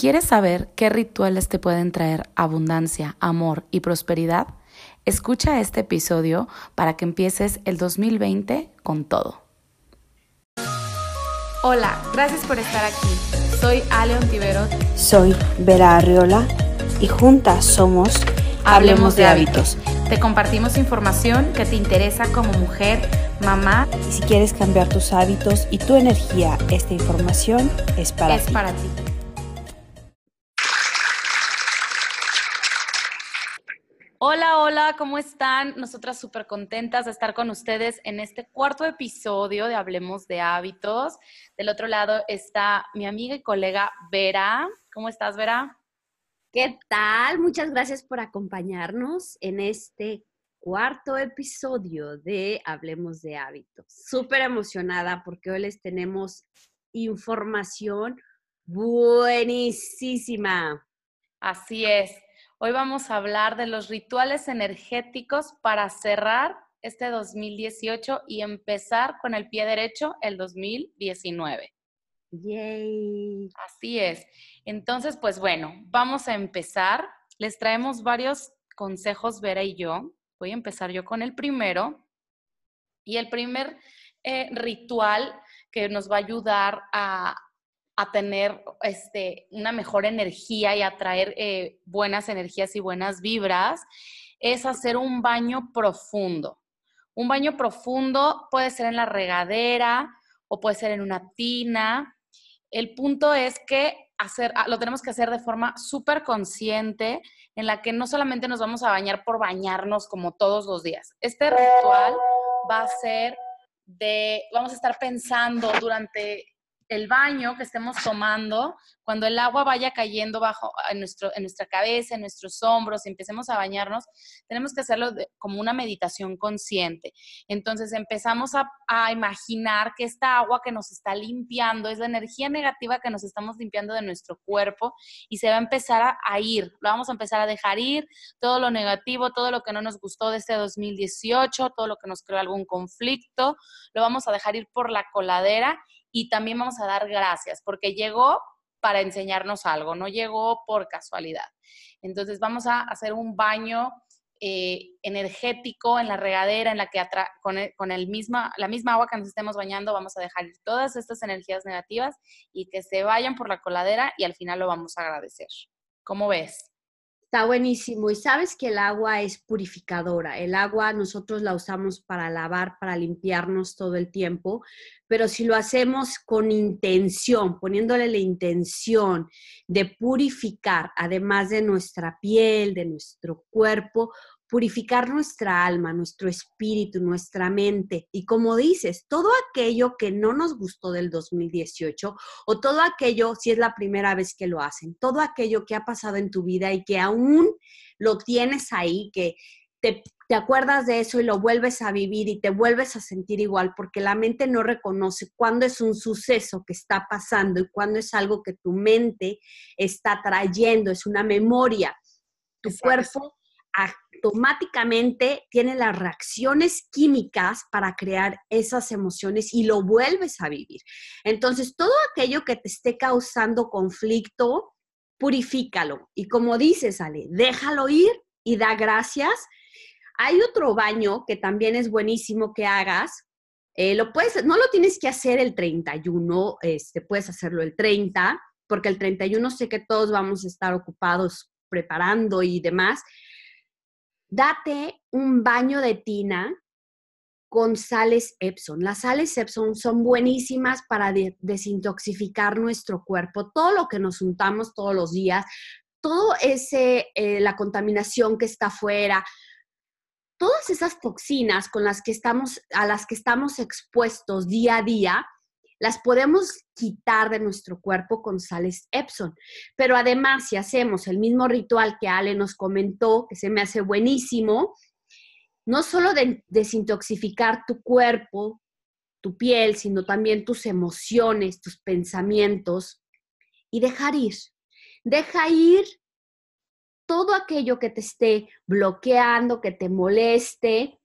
¿Quieres saber qué rituales te pueden traer abundancia, amor y prosperidad? Escucha este episodio para que empieces el 2020 con todo. Hola, gracias por estar aquí. Soy Ale Ontiveros. Soy Vera Arriola y juntas somos Hablemos de hábitos. Te compartimos información que te interesa como mujer, mamá. Y si quieres cambiar tus hábitos y tu energía, esta información es para es ti. para ti. Hola, hola, ¿cómo están? Nosotras súper contentas de estar con ustedes en este cuarto episodio de Hablemos de Hábitos. Del otro lado está mi amiga y colega Vera. ¿Cómo estás, Vera? ¿Qué tal? Muchas gracias por acompañarnos en este cuarto episodio de Hablemos de Hábitos. Súper emocionada porque hoy les tenemos información buenísima. Así es. Hoy vamos a hablar de los rituales energéticos para cerrar este 2018 y empezar con el pie derecho el 2019. Yay. Así es. Entonces, pues bueno, vamos a empezar. Les traemos varios consejos, Vera y yo. Voy a empezar yo con el primero. Y el primer eh, ritual que nos va a ayudar a, a tener este, una mejor energía y atraer eh, buenas energías y buenas vibras, es hacer un baño profundo. Un baño profundo puede ser en la regadera o puede ser en una tina. El punto es que hacer, ah, lo tenemos que hacer de forma súper consciente, en la que no solamente nos vamos a bañar por bañarnos como todos los días. Este ritual va a ser de, vamos a estar pensando durante el baño que estemos tomando, cuando el agua vaya cayendo bajo en, nuestro, en nuestra cabeza, en nuestros hombros, y empecemos a bañarnos, tenemos que hacerlo como una meditación consciente. Entonces empezamos a, imaginar que esta agua que nos está limpiando es la energía negativa que nos estamos limpiando de nuestro cuerpo y se va a empezar a, a ir, lo vamos a empezar a dejar ir, todo lo negativo, todo lo que no nos gustó de este 2018, todo lo que nos creó algún conflicto, lo vamos a dejar ir por la coladera y también vamos a dar gracias porque llegó para enseñarnos algo, no llegó por casualidad. Entonces vamos a hacer un baño eh, energético en la regadera, en la que con, el, con el misma, la misma agua que nos estemos bañando, vamos a dejar todas estas energías negativas y que se vayan por la coladera y al final lo vamos a agradecer. ¿Cómo ves? Está buenísimo. Y sabes que el agua es purificadora. El agua nosotros la usamos para lavar, para limpiarnos todo el tiempo, pero si lo hacemos con intención, poniéndole la intención de purificar, además de nuestra piel, de nuestro cuerpo, purificar nuestra alma, nuestro espíritu, nuestra mente. Y como dices, todo aquello que no nos gustó del 2018 o todo aquello, si es la primera vez que lo hacen, todo aquello que ha pasado en tu vida y que aún lo tienes ahí, que te, te acuerdas de eso y lo vuelves a vivir y te vuelves a sentir igual, porque la mente no reconoce cuándo es un suceso que está pasando y cuándo es algo que tu mente está trayendo, es una memoria. Tu Exacto. cuerpo automáticamente tiene las reacciones químicas para crear esas emociones y lo vuelves a vivir. Entonces, todo aquello que te esté causando conflicto, purifícalo. Y como dices, Ale, déjalo ir y da gracias. Hay otro baño que también es buenísimo que hagas. Eh, lo puedes, no lo tienes que hacer el 31, este, puedes hacerlo el 30, porque el 31 sé que todos vamos a estar ocupados preparando y demás, date un baño de tina con sales Epson. Las sales Epson son buenísimas para de desintoxicar nuestro cuerpo. Todo lo que nos untamos todos los días, todo ese, eh, la contaminación que está afuera, todas esas toxinas con las que estamos, a las que estamos expuestos día a día, las podemos quitar de nuestro cuerpo con sales Epson. Pero además, si hacemos el mismo ritual que Ale nos comentó, que se me hace buenísimo, no solo de desintoxicar tu cuerpo, tu piel, sino también tus emociones, tus pensamientos y dejar ir. Deja ir todo aquello que te esté bloqueando, que te moleste,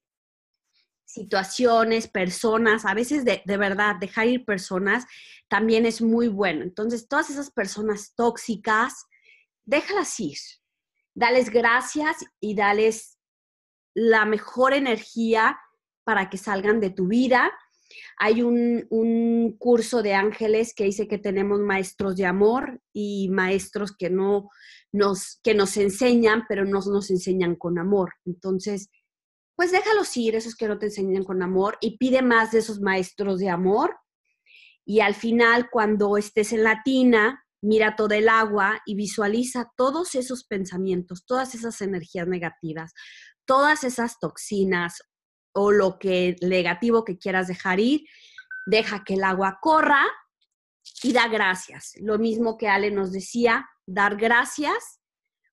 situaciones, personas, a veces de, de, verdad, dejar ir personas también es muy bueno. Entonces, todas esas personas tóxicas, déjalas ir. Dales gracias y dales la mejor energía para que salgan de tu vida. Hay un, un, curso de ángeles que dice que tenemos maestros de amor y maestros que no nos, que nos enseñan, pero no nos enseñan con amor. Entonces, pues déjalos ir, esos que no te enseñan con amor, y pide más de esos maestros de amor. Y al final, cuando estés en la tina, mira todo el agua y visualiza todos esos pensamientos, todas esas energías negativas, todas esas toxinas o lo que negativo que quieras dejar ir, deja que el agua corra y da gracias. Lo mismo que Ale nos decía, dar gracias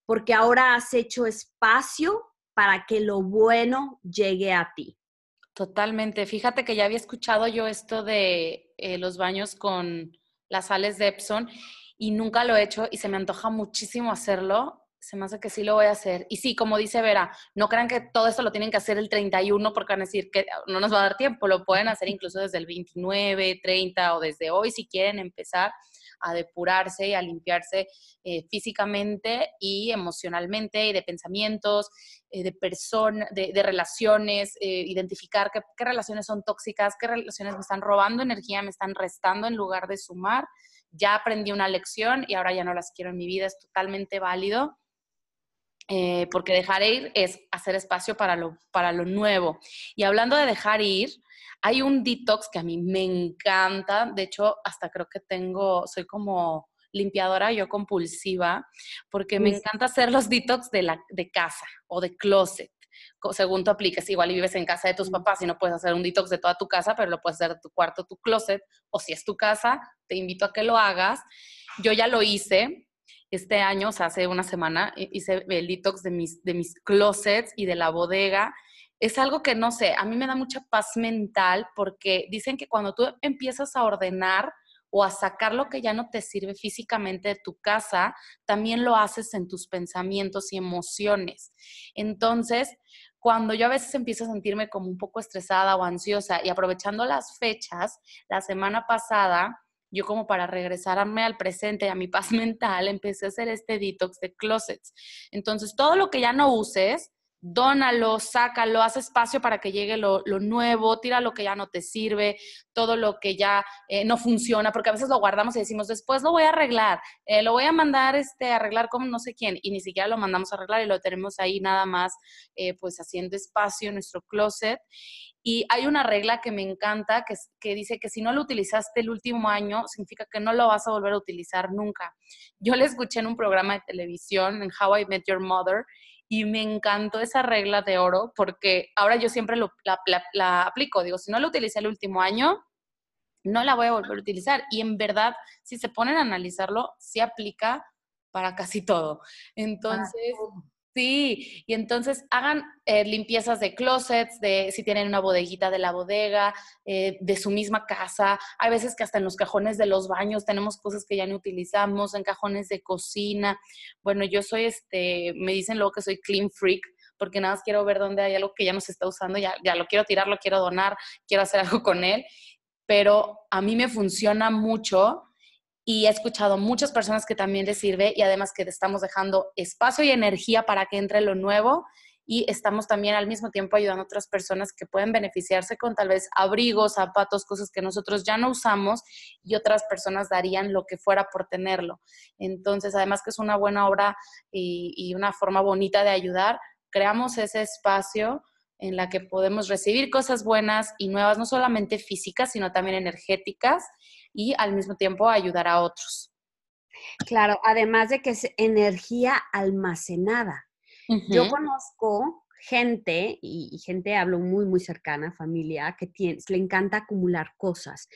porque ahora has hecho espacio para que lo bueno llegue a ti. Totalmente. Fíjate que ya había escuchado yo esto de eh, los baños con las sales de Epson y nunca lo he hecho y se me antoja muchísimo hacerlo. Se me hace que sí lo voy a hacer. Y sí, como dice Vera, no crean que todo esto lo tienen que hacer el 31 porque van a decir que no nos va a dar tiempo. Lo pueden hacer incluso desde el 29, 30 o desde hoy si quieren empezar a depurarse y a limpiarse eh, físicamente y emocionalmente y de pensamientos, eh, de personas, de, relaciones, eh, identificar qué, qué relaciones son tóxicas, qué relaciones me están robando energía, me están restando en lugar de sumar. Ya aprendí una lección y ahora ya no las quiero en mi vida, es totalmente válido. Porque dejar ir es hacer espacio para lo, para lo nuevo. Y hablando de dejar ir, hay un detox que a mí me encanta, de hecho, hasta creo que tengo, soy como limpiadora yo compulsiva, porque me encanta hacer los detox de, la, de casa o de closet según tú apliques, igual y vives en casa de tus papás y no puedes hacer un detox de toda tu casa, pero lo puedes hacer de tu cuarto, tu closet, o si es tu casa, te invito a que lo hagas. Yo ya lo hice este año, o sea, hace una semana, hice el detox de mis, de mis closets y de la bodega es algo que no sé, a mí me da mucha paz mental porque dicen que cuando tú empiezas a ordenar o a sacar lo que ya no te sirve físicamente de tu casa, también lo haces en tus pensamientos y emociones. Entonces, cuando yo a veces empiezo a sentirme como un poco estresada o ansiosa y aprovechando las fechas, la semana pasada, yo como para regresarme al presente, a mi paz mental, empecé a hacer este detox de closets. Entonces, todo lo que ya no uses, dónalo, sácalo, haz espacio para que llegue lo, nuevo, tira lo que ya no te sirve, todo lo que ya eh, no funciona, porque a veces lo guardamos y decimos, después lo voy a arreglar, eh, lo voy a mandar este, arreglar como no sé quién, y ni siquiera lo mandamos a arreglar y lo tenemos ahí nada más, eh, pues haciendo espacio en nuestro closet. Y hay una regla que me encanta que, que dice que si no lo utilizaste el último año, significa que no lo vas a volver a utilizar nunca. Yo le escuché en un programa de televisión, en How I Met Your Mother, y me encantó esa regla de oro porque ahora yo siempre lo, la, aplico. Digo, si no la utilicé el último año, no la voy a volver a utilizar. Y en verdad, si se ponen a analizarlo, sí aplica para casi todo. Entonces, Sí, y entonces hagan eh, limpiezas de closets, de si tienen una bodeguita de la bodega, eh, de su misma casa. Hay veces que hasta en los cajones de los baños tenemos cosas que ya no utilizamos, en cajones de cocina. Bueno, yo soy, este, me dicen luego que soy clean freak, porque nada más quiero ver dónde hay algo que ya no se está usando, ya, ya lo quiero tirar, lo quiero donar, quiero hacer algo con él. Pero a mí me funciona mucho y he escuchado muchas personas que también les sirve y además que estamos dejando espacio y energía para que entre lo nuevo y estamos también al mismo tiempo ayudando a otras personas que pueden beneficiarse con tal vez abrigos, zapatos, cosas que nosotros ya no usamos y otras personas darían lo que fuera por tenerlo. Entonces, además que es una buena obra y, y una forma bonita de ayudar, creamos ese espacio en la que podemos recibir cosas buenas y nuevas, no solamente físicas, sino también energéticas y al mismo tiempo ayudar a otros. Claro, además de que es energía almacenada. Yo conozco gente, y, gente hablo muy, muy cercana, familia, que le encanta acumular cosas.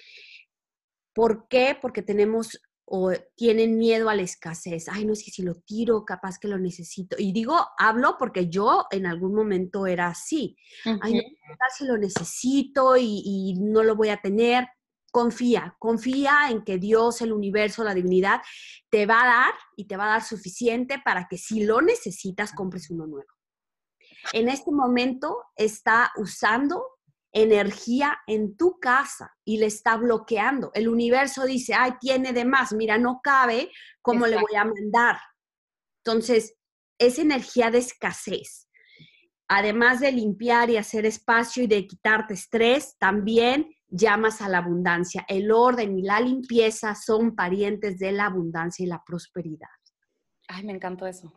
¿Por qué? Porque tenemos o tienen miedo a la escasez. Ay, no sé si lo tiro, capaz que lo necesito. Y digo, hablo porque yo en algún momento era así. Ay, no sé si lo necesito y, y, no lo voy a tener confía, confía en que Dios, el universo, la divinidad te va a dar y te va a dar suficiente para que si lo necesitas, compres uno nuevo. En este momento está usando energía en tu casa y le está bloqueando. El universo dice, ay, tiene de más, mira, no cabe, ¿cómo le voy a mandar? Entonces, es energía de escasez. Además de limpiar y hacer espacio y de quitarte estrés, también llamas a la abundancia. El orden y la limpieza son parientes de la abundancia y la prosperidad. Ay, me encantó eso.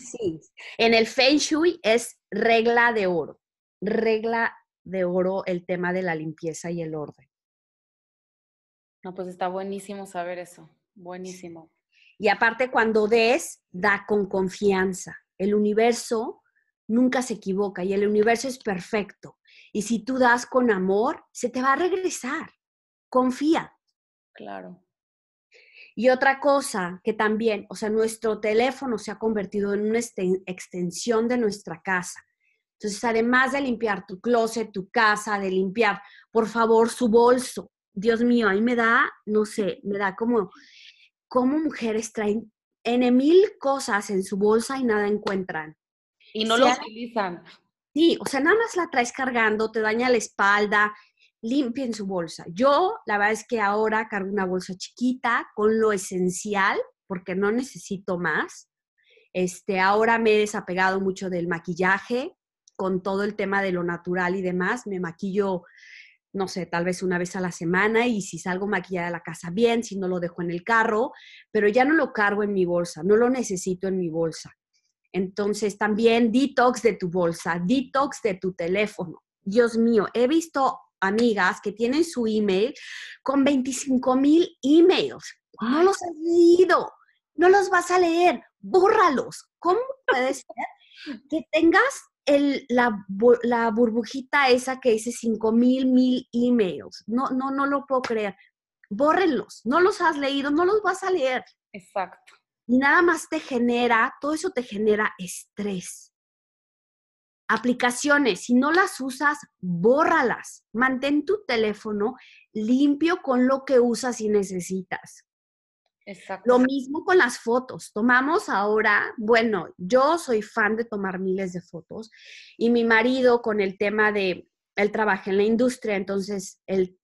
Sí, en el Feng Shui es regla de oro, regla de oro el tema de la limpieza y el orden. No, pues está buenísimo saber eso, buenísimo. Y aparte cuando des, da con confianza. El universo nunca se equivoca y el universo es perfecto. Y si tú das con amor, se te va a regresar. Confía. Claro. Y otra cosa que también, o sea, nuestro teléfono se ha convertido en una extensión de nuestra casa. Entonces, además de limpiar tu closet, tu casa, de limpiar, por favor, su bolso. Dios mío, ahí me da, no sé, me da como, como mujeres traen en mil cosas en su bolsa y nada encuentran. Y no lo utilizan. Sí, o sea, nada más la traes cargando, te daña la espalda, limpien su bolsa. Yo, la verdad es que ahora cargo una bolsa chiquita con lo esencial, porque no necesito más. Este, ahora me he desapegado mucho del maquillaje, con todo el tema de lo natural y demás. Me maquillo, no sé, tal vez una vez a la semana y si salgo maquillada a la casa, bien, si no lo dejo en el carro, pero ya no lo cargo en mi bolsa, no lo necesito en mi bolsa. Entonces, también detox de tu bolsa, detox de tu teléfono. Dios mío, he visto amigas que tienen su email con 25 mil emails. No los has leído, no los vas a leer, bórralos. ¿Cómo puede ser que tengas el, la, la, burbujita esa que dice 5 mil, mil emails? No, no, no lo puedo creer. Bórrenlos, no los has leído, no los vas a leer. Exacto. Y nada más te genera, todo eso te genera estrés. Aplicaciones, si no las usas, bórralas. Mantén tu teléfono limpio con lo que usas y necesitas. Exacto. Lo mismo con las fotos. Tomamos ahora, bueno, yo soy fan de tomar miles de fotos y mi marido con el tema de, él trabaja en la industria, entonces el,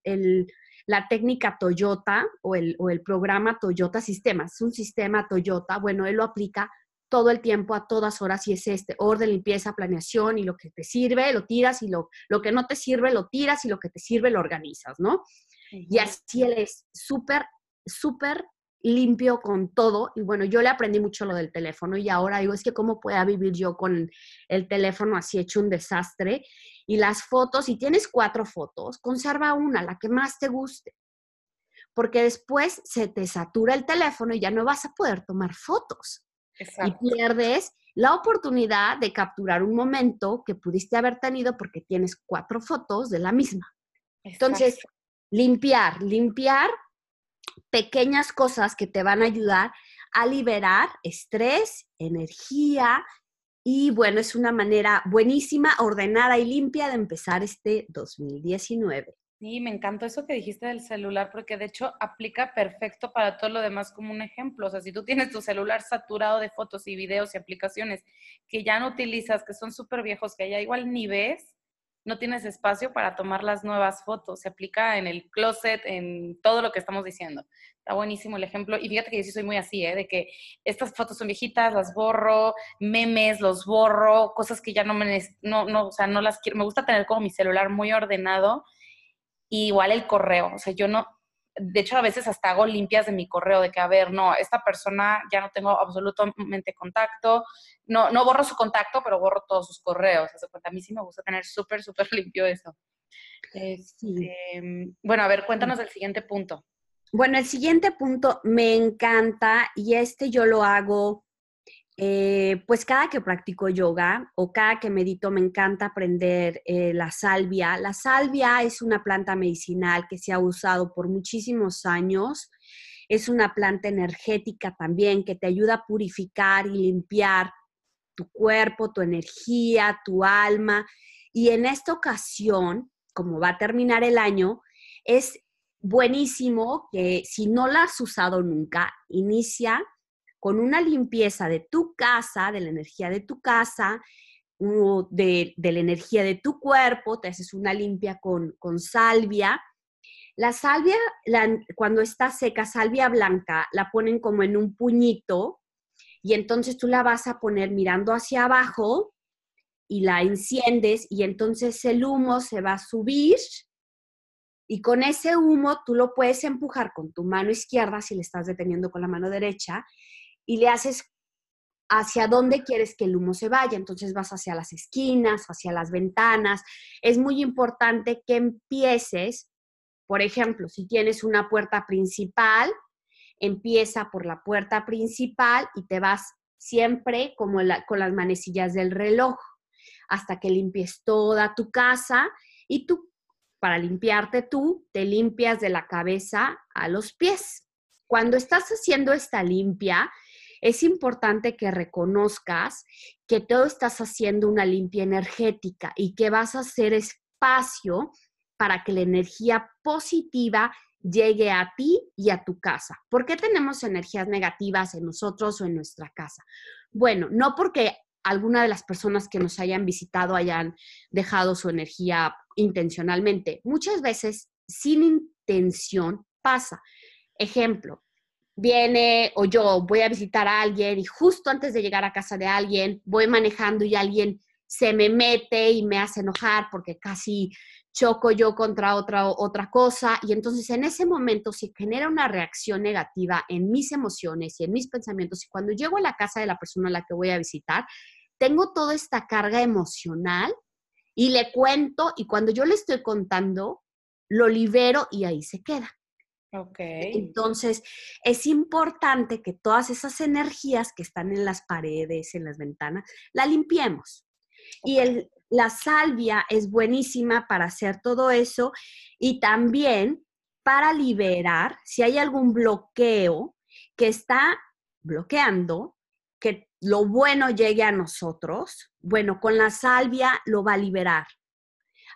la técnica Toyota o el, o el programa Toyota Sistemas, es un sistema Toyota, bueno, él lo aplica todo el tiempo, a todas horas, y es este orden, limpieza, planeación, y lo que te sirve, lo tiras, y lo, lo que no te sirve, lo tiras, y lo que te sirve, lo organizas, ¿no? Y así él es súper, súper limpio con todo. Y bueno, yo le aprendí mucho lo del teléfono y ahora digo, es que cómo pueda vivir yo con el teléfono así hecho un desastre. Y las fotos, si tienes cuatro fotos, conserva una, la que más te guste. Porque después se te satura el teléfono y ya no vas a poder tomar fotos y pierdes la oportunidad de capturar un momento que pudiste haber tenido porque tienes cuatro fotos de la misma. Entonces, limpiar, limpiar pequeñas cosas que te van a ayudar a liberar estrés, energía y bueno, es una manera buenísima, ordenada y limpia de empezar este 2019. Sí, me encantó eso que dijiste del celular, porque de hecho aplica perfecto para todo lo demás como un ejemplo. O sea, si tú tienes tu celular saturado de fotos y videos y aplicaciones que ya no utilizas, que son súper viejos, que ya igual ni ves, no tienes espacio para tomar las nuevas fotos. Se aplica en el closet, en todo lo que estamos diciendo. Está buenísimo el ejemplo. Y fíjate que yo sí soy muy así, ¿eh? de que estas fotos son viejitas, las borro, memes, los borro, cosas que ya no me, no, no, o sea, no las quiero. Me gusta tener como mi celular muy ordenado igual el correo, o sea, yo no, de hecho a veces hasta hago limpias de mi correo, de que, a ver, no, esta persona ya no tengo absolutamente contacto, no, no borro su contacto, pero borro todos sus correos. a mí sí me gusta tener súper, súper limpio eso. Este, bueno, a ver, cuéntanos el siguiente punto. Bueno, el siguiente punto me encanta y este yo lo hago eh, pues cada que practico yoga o cada que medito me encanta aprender eh, la salvia. La salvia es una planta medicinal que se ha usado por muchísimos años. Es una planta energética también que te ayuda a purificar y limpiar tu cuerpo, tu energía, tu alma. Y en esta ocasión, como va a terminar el año, es buenísimo que si no la has usado nunca, inicia con una limpieza de tu casa, de la energía de tu casa, de, la energía de tu cuerpo, te haces una limpia con, con salvia. La salvia, cuando está seca, salvia blanca, la ponen como en un puñito y entonces tú la vas a poner mirando hacia abajo y la enciendes y entonces el humo se va a subir y con ese humo tú lo puedes empujar con tu mano izquierda si le estás deteniendo con la mano derecha y le haces hacia dónde quieres que el humo se vaya. Entonces vas hacia las esquinas, hacia las ventanas. Es muy importante que empieces, por ejemplo, si tienes una puerta principal, empieza por la puerta principal y te vas siempre como con las manecillas del reloj hasta que limpies toda tu casa y tú, para limpiarte tú, te limpias de la cabeza a los pies. Cuando estás haciendo esta limpia, es importante que reconozcas que todo estás haciendo una limpia energética y que vas a hacer espacio para que la energía positiva llegue a ti y a tu casa. ¿Por qué tenemos energías negativas en nosotros o en nuestra casa? Bueno, no porque alguna de las personas que nos hayan visitado hayan dejado su energía intencionalmente. Muchas veces sin intención pasa. Ejemplo, viene o yo voy a visitar a alguien y justo antes de llegar a casa de alguien voy manejando y alguien se me mete y me hace enojar porque casi choco yo contra otra, otra cosa y entonces en ese momento se genera una reacción negativa en mis emociones y en mis pensamientos y cuando llego a la casa de la persona a la que voy a visitar, tengo toda esta carga emocional y le cuento y cuando yo le estoy contando, lo libero y ahí se queda. Entonces, es importante que todas esas energías que están en las paredes, en las ventanas, la limpiemos. Y el, la salvia es buenísima para hacer todo eso y también para liberar si hay algún bloqueo que está bloqueando que lo bueno llegue a nosotros. Bueno, con la salvia lo va a liberar.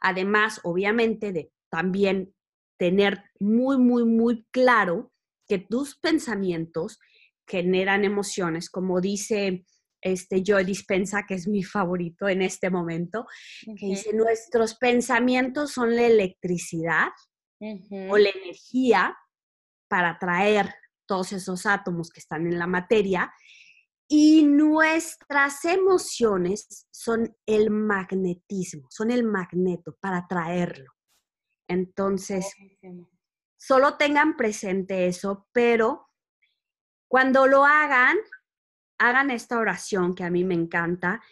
Además, obviamente, de también tener muy, muy, muy claro que tus pensamientos generan emociones, como dice este Joe Dispensa, que es mi favorito en este momento, que dice, nuestros pensamientos son la electricidad o la energía para atraer todos esos átomos que están en la materia y nuestras emociones son el magnetismo, son el magneto para atraerlo. Entonces, solo tengan presente eso, pero cuando lo hagan, hagan esta oración que a mí me encanta,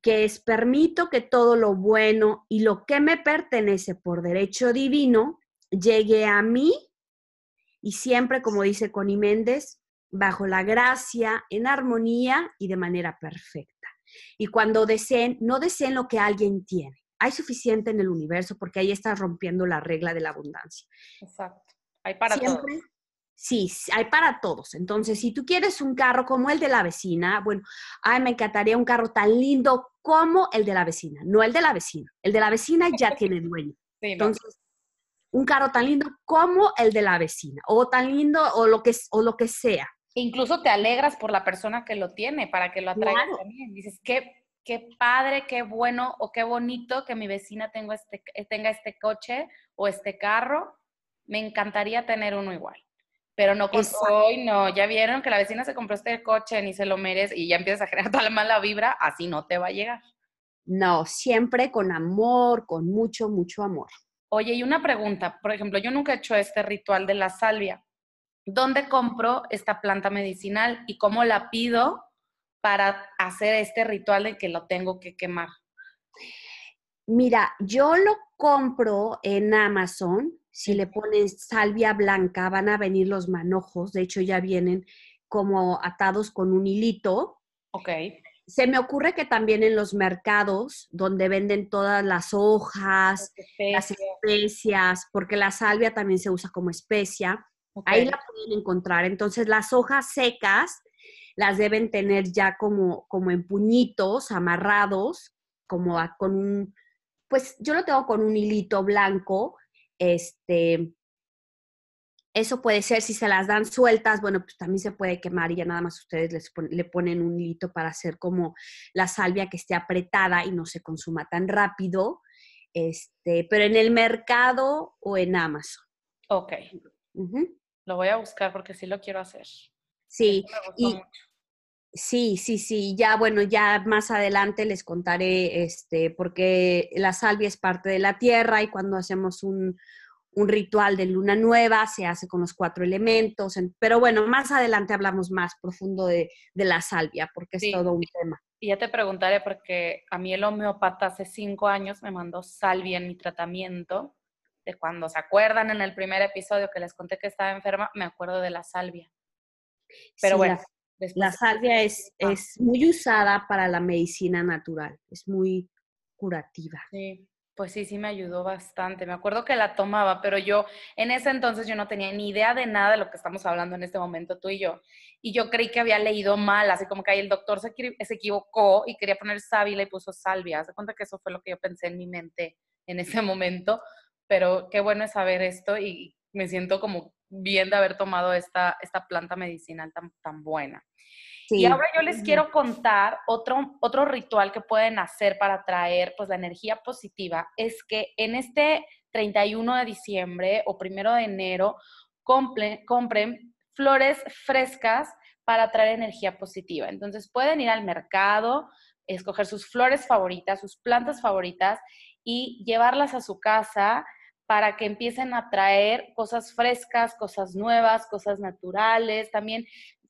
que es permito que todo lo bueno y lo que me pertenece por derecho divino llegue a mí y siempre, como dice Connie Méndez, bajo la gracia, en armonía y de manera perfecta. Y cuando deseen, no deseen lo que alguien tiene, hay suficiente en el universo porque ahí estás rompiendo la regla de la abundancia. Exacto. Hay para todos. Sí, hay para todos. Entonces, si tú quieres un carro como el de la vecina, bueno, ay, me encantaría un carro tan lindo como el de la vecina, no el de la vecina. El de la vecina ya tiene dueño. Entonces, un carro tan lindo como el de la vecina, o tan lindo, o lo que, o lo que sea. Incluso te alegras por la persona que lo tiene, para que lo atraiga también. Dices, qué qué padre, qué bueno o qué bonito que mi vecina tenga este, eh, tenga este coche o este carro. Me encantaría tener uno igual. Pero no con hoy, no, ya vieron que la vecina se compró este coche, ni se lo merece y ya empiezas a generar toda la mala vibra, así no te va a llegar. No, siempre con amor, con mucho, mucho amor. Oye, y una pregunta, por ejemplo, yo nunca he hecho este ritual de la salvia. ¿Dónde compro esta planta medicinal y cómo la pido para hacer este ritual de que lo tengo que quemar? Mira, yo lo compro en Amazon. Si le pones salvia blanca, van a venir los manojos. De hecho, ya vienen como atados con un hilito. Ok. Se me ocurre que también en los mercados donde venden todas las hojas, las especias, porque la salvia también se usa como especia, ahí la pueden encontrar. Entonces, las hojas secas las deben tener ya como, como en puñitos, amarrados, como con un, pues yo lo tengo con un hilito blanco, este, Eso puede ser si se las dan sueltas, bueno, pues también se puede quemar y ya nada más ustedes les le ponen un hilito para hacer como la salvia que esté apretada y no se consuma tan rápido. Este, pero en el mercado o en Amazon. Ok. Lo voy a buscar porque sí lo quiero hacer. Sí, y, sí, sí, sí. Ya, bueno, ya más adelante les contaré, este, porque la salvia es parte de la tierra y cuando hacemos un, un ritual de luna nueva, se hace con los cuatro elementos, pero bueno, más adelante hablamos más profundo de, la salvia, porque es todo un tema. Y ya te preguntaré, porque a mí el homeopata hace cinco años me mandó salvia en mi tratamiento, de cuando se acuerdan en el primer episodio que les conté que estaba enferma, me acuerdo de la salvia. Pero bueno. La, la salvia es, es muy usada para la medicina natural, es muy curativa. Sí. Pues sí, sí me ayudó bastante. Me acuerdo que la tomaba, pero yo en ese entonces yo no tenía ni idea de nada de lo que estamos hablando en este momento tú y yo. Y yo creí que había leído mal, así como que ahí el doctor se, se equivocó y quería poner sábila y puso salvia. Se cuenta que eso fue lo que yo pensé en mi mente en ese momento, pero qué bueno es saber esto y me siento como bien de haber tomado esta, esta planta medicinal tan, tan buena. Y ahora yo les quiero contar otro, otro ritual que pueden hacer para traer pues la energía positiva. Es que en este 31 de diciembre o primero de enero compren flores frescas para traer energía positiva. Entonces pueden ir al mercado, escoger sus flores favoritas, sus plantas favoritas y llevarlas a su casa para que empiecen a traer cosas frescas, cosas nuevas, cosas naturales. También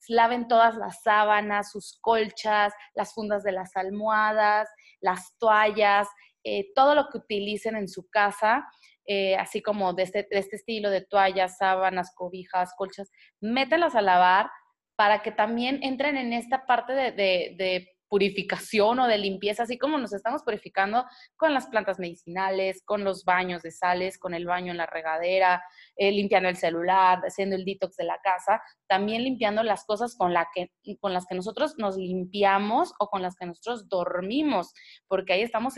laven todas las sábanas, sus colchas, las fundas de las almohadas, las toallas, eh, todo lo que utilicen en su casa, eh, así como de este, este, estilo de toallas, sábanas, cobijas, colchas, mételas a lavar para que también entren en esta parte de purificación o de limpieza, así como nos estamos purificando con las plantas medicinales, con los baños de sales, con el baño en la regadera, eh, limpiando el celular, haciendo el detox de la casa, también limpiando las cosas con, la que, con las que nosotros nos limpiamos o con las que nosotros dormimos, porque ahí estamos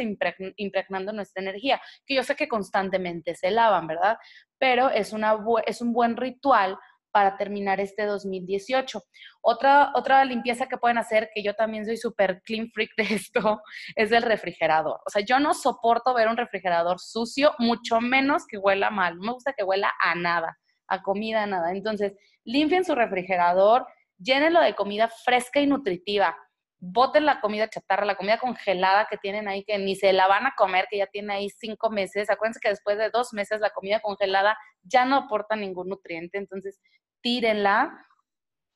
impregnando nuestra energía, que yo sé que constantemente se lavan, ¿verdad? Pero es, una, es un buen ritual para terminar este 2018. Otra, otra limpieza que pueden hacer, que yo también soy súper clean freak de esto, es el refrigerador. O sea, yo no soporto ver un refrigerador sucio, mucho menos que huela mal. No me gusta que huela a nada, a comida, a nada. Entonces, limpien su refrigerador, llénenlo de comida fresca y nutritiva. Boten la comida chatarra, la comida congelada que tienen ahí, que ni se la van a comer, que ya tiene ahí cinco meses. Acuérdense que después de dos meses la comida congelada ya no aporta ningún nutriente. Entonces, tírenla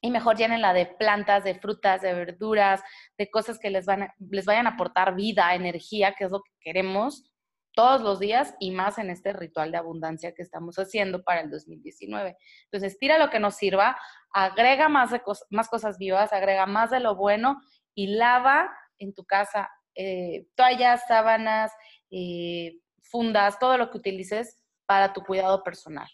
y mejor llénenla de plantas, de frutas, de verduras, de cosas que les, van les vayan a aportar vida, energía, que es lo que queremos todos los días y más en este ritual de abundancia que estamos haciendo para el 2019. Entonces, tira lo que nos sirva, agrega más, de más cosas vivas, agrega más de lo bueno y lava en tu casa eh, toallas, sábanas, eh, fundas, todo lo que utilices para tu cuidado personal.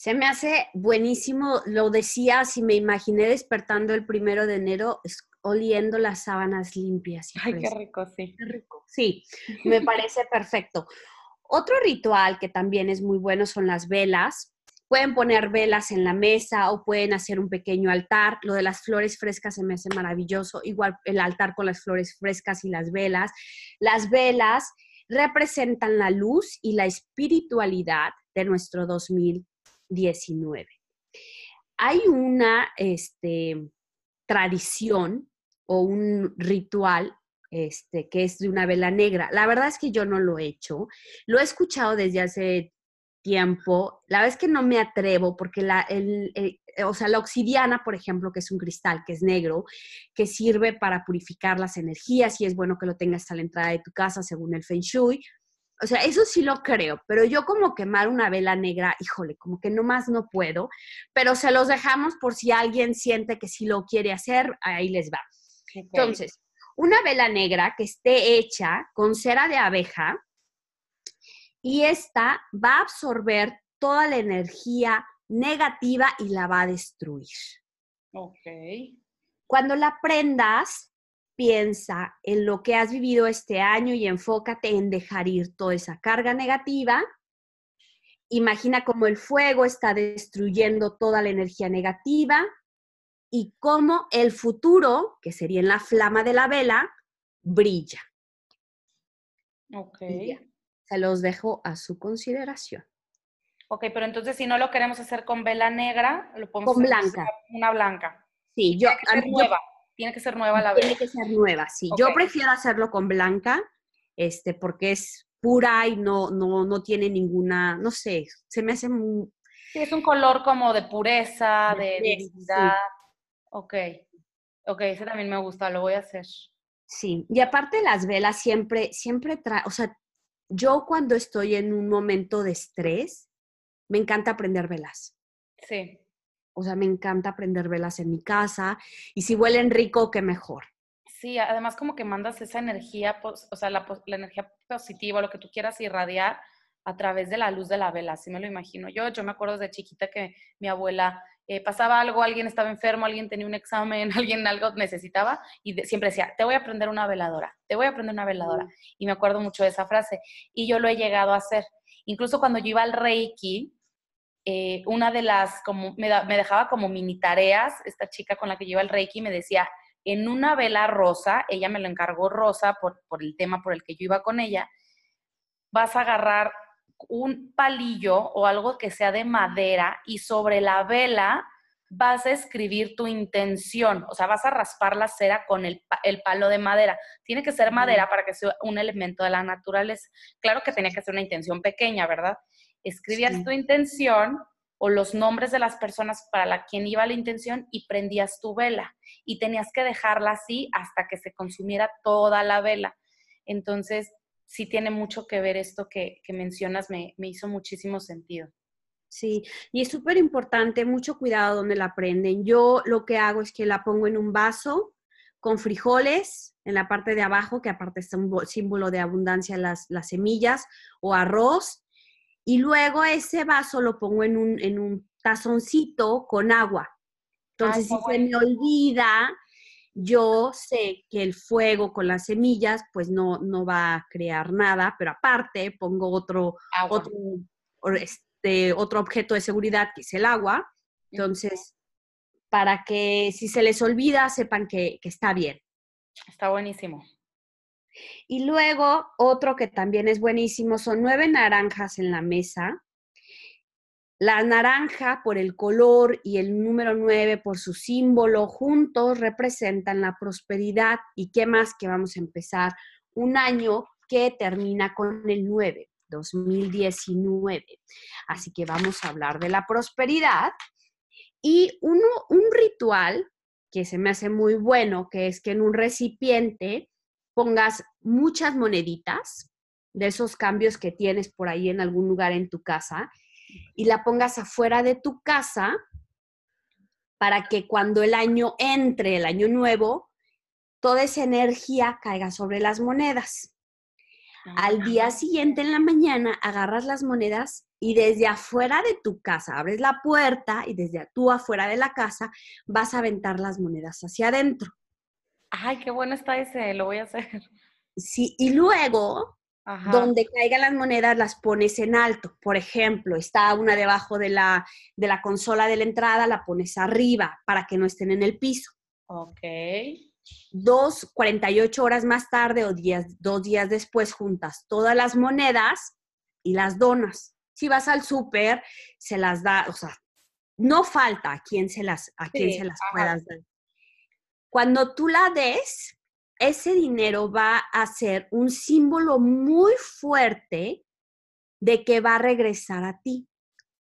Se me hace buenísimo, lo decía, si me imaginé despertando el primero de enero oliendo las sábanas limpias. Ay, qué rico, sí. Qué rico. Sí, me parece perfecto. Otro ritual que también es muy bueno son las velas. Pueden poner velas en la mesa o pueden hacer un pequeño altar. Lo de las flores frescas se me hace maravilloso. Igual el altar con las flores frescas y las velas. Las velas representan la luz y la espiritualidad de nuestro 2000 19. Hay una este, tradición o un ritual este, que es de una vela negra. La verdad es que yo no lo he hecho. Lo he escuchado desde hace tiempo. La verdad es que no me atrevo porque la, o sea, la obsidiana, por ejemplo, que es un cristal que es negro, que sirve para purificar las energías y es bueno que lo tengas a la entrada de tu casa según el Feng Shui. O sea, eso sí lo creo, pero yo como quemar una vela negra, híjole, como que nomás no puedo, pero se los dejamos por si alguien siente que sí lo quiere hacer, ahí les va. Entonces, una vela negra que esté hecha con cera de abeja y esta va a absorber toda la energía negativa y la va a destruir. Ok. Cuando la prendas, piensa en lo que has vivido este año y enfócate en dejar ir toda esa carga negativa imagina cómo el fuego está destruyendo toda la energía negativa y cómo el futuro, que sería en la flama de la vela, brilla. Ok. Se los dejo a su consideración. Ok, pero entonces si no lo queremos hacer con vela negra, lo podemos Con hacer blanca. Una blanca. Sí, yo, a yo-. Tiene que ser nueva la vela. tiene que ser nueva, sí. Yo prefiero hacerlo con blanca, este, porque es pura y no, no, no tiene ninguna, no sé, se me hace muy, Sí, es un color como de pureza, De de pureza, divinidad. Ok. Ok, ese también me gusta, lo voy a hacer. Sí, y aparte las velas siempre, siempre trae, o sea, yo cuando estoy en un momento de estrés, me encanta prender velas. Sí. O sea, me encanta prender velas en mi casa y si huelen rico, qué mejor. Sí, además como que mandas esa energía, o sea, la, energía positiva, lo que tú quieras irradiar a través de la luz de la vela, así me lo imagino. Yo, yo me acuerdo de chiquita que mi abuela eh, pasaba algo, alguien estaba enfermo, alguien tenía un examen, alguien algo necesitaba y de- siempre decía, te voy a prender una veladora, te voy a prender una veladora. Y me acuerdo mucho de esa frase y yo lo he llegado a hacer. Incluso cuando yo iba al Reiki, eh, una de las, como me, da- me dejaba como mini tareas, esta chica con la que iba al Reiki me decía, en una vela rosa, ella me lo encargó rosa por, por el tema por el que yo iba con ella, vas a agarrar un palillo o algo que sea de madera y sobre la vela vas a escribir tu intención, o sea, vas a raspar la cera con el, el palo de madera. Tiene que ser madera para que sea un elemento de la naturaleza. Claro que tenía que ser una intención pequeña, ¿verdad? Escribías Sí. tu intención o los nombres de las personas para la quien iba la intención y prendías tu vela y tenías que dejarla así hasta que se consumiera toda la vela. Entonces, sí tiene mucho que ver esto que, que mencionas, me, me hizo muchísimo sentido. Sí, y es súper importante, mucho cuidado donde la prenden. Yo lo que hago es que la pongo en un vaso con frijoles en la parte de abajo, que aparte es un bo- símbolo de abundancia las, las semillas, o arroz, y luego ese vaso lo pongo en un, en un tazoncito con agua. Entonces, si se me olvida, yo sé que el fuego con las semillas, pues no, no va a crear nada, pero aparte pongo otro, Agua. otro, o este, otro objeto de seguridad que es el agua. Entonces, para que si se les olvida, sepan que, que está bien. Está buenísimo. Y luego, otro que también es buenísimo, son nueve naranjas en la mesa. La naranja por el color y el número nueve por su símbolo juntos representan la prosperidad. ¿Y qué más que vamos a empezar? Un año que termina con el 9, 2019. Así que vamos a hablar de la prosperidad. Y uno, un ritual que se me hace muy bueno, que es que en un recipiente pongas muchas moneditas de esos cambios que tienes por ahí en algún lugar en tu casa y la pongas afuera de tu casa para que cuando el año entre, el año nuevo, toda esa energía caiga sobre las monedas. Al día siguiente en la mañana agarras las monedas y desde afuera de tu casa abres la puerta y desde tú afuera de la casa vas a aventar las monedas hacia adentro. Ay, qué bueno está ese, lo voy a hacer. Sí, y luego Ajá. donde caigan las monedas las pones en alto. Por ejemplo, está una debajo de la, de la consola de la entrada, la pones arriba para que no estén en el piso. Ok. Dos, 48 horas más tarde o días, dos días después juntas todas las monedas y las donas. Si vas al súper, se las da, o sea, no falta a quien se las, a quien Sí, se las ajá. puedas dar. Cuando tú la des, ese dinero va a ser un símbolo muy fuerte de que va a regresar a ti.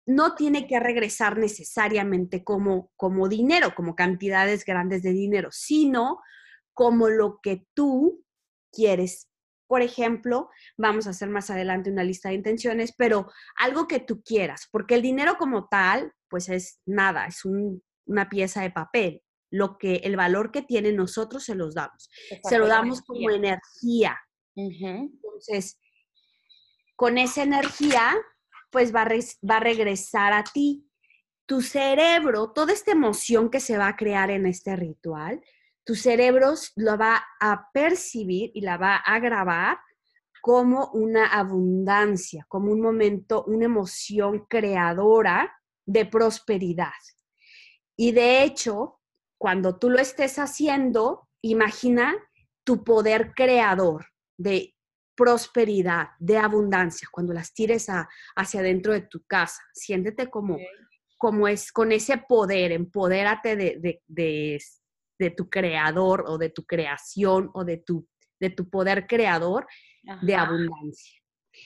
No tiene que regresar necesariamente como, como dinero, como cantidades grandes de dinero, sino como lo que tú quieres. Por ejemplo, vamos a hacer más adelante una lista de intenciones, pero algo que tú quieras, porque el dinero como tal, pues es nada, es un- una pieza de papel. Lo que el valor que tiene nosotros se los damos. Se lo damos como energía. Entonces, con esa energía, pues va a, va a regresar a ti. Tu cerebro, toda esta emoción que se va a crear en este ritual, tu cerebro lo va a percibir y la va a grabar como una abundancia, como un momento, una emoción creadora de prosperidad. Y de hecho, cuando tú lo estés haciendo, imagina tu poder creador de prosperidad, de abundancia, cuando las tires hacia adentro de tu casa. Siéntete como, como es, con ese poder, empodérate de, de, tu creador o de tu creación o de tu, de tu poder creador de abundancia.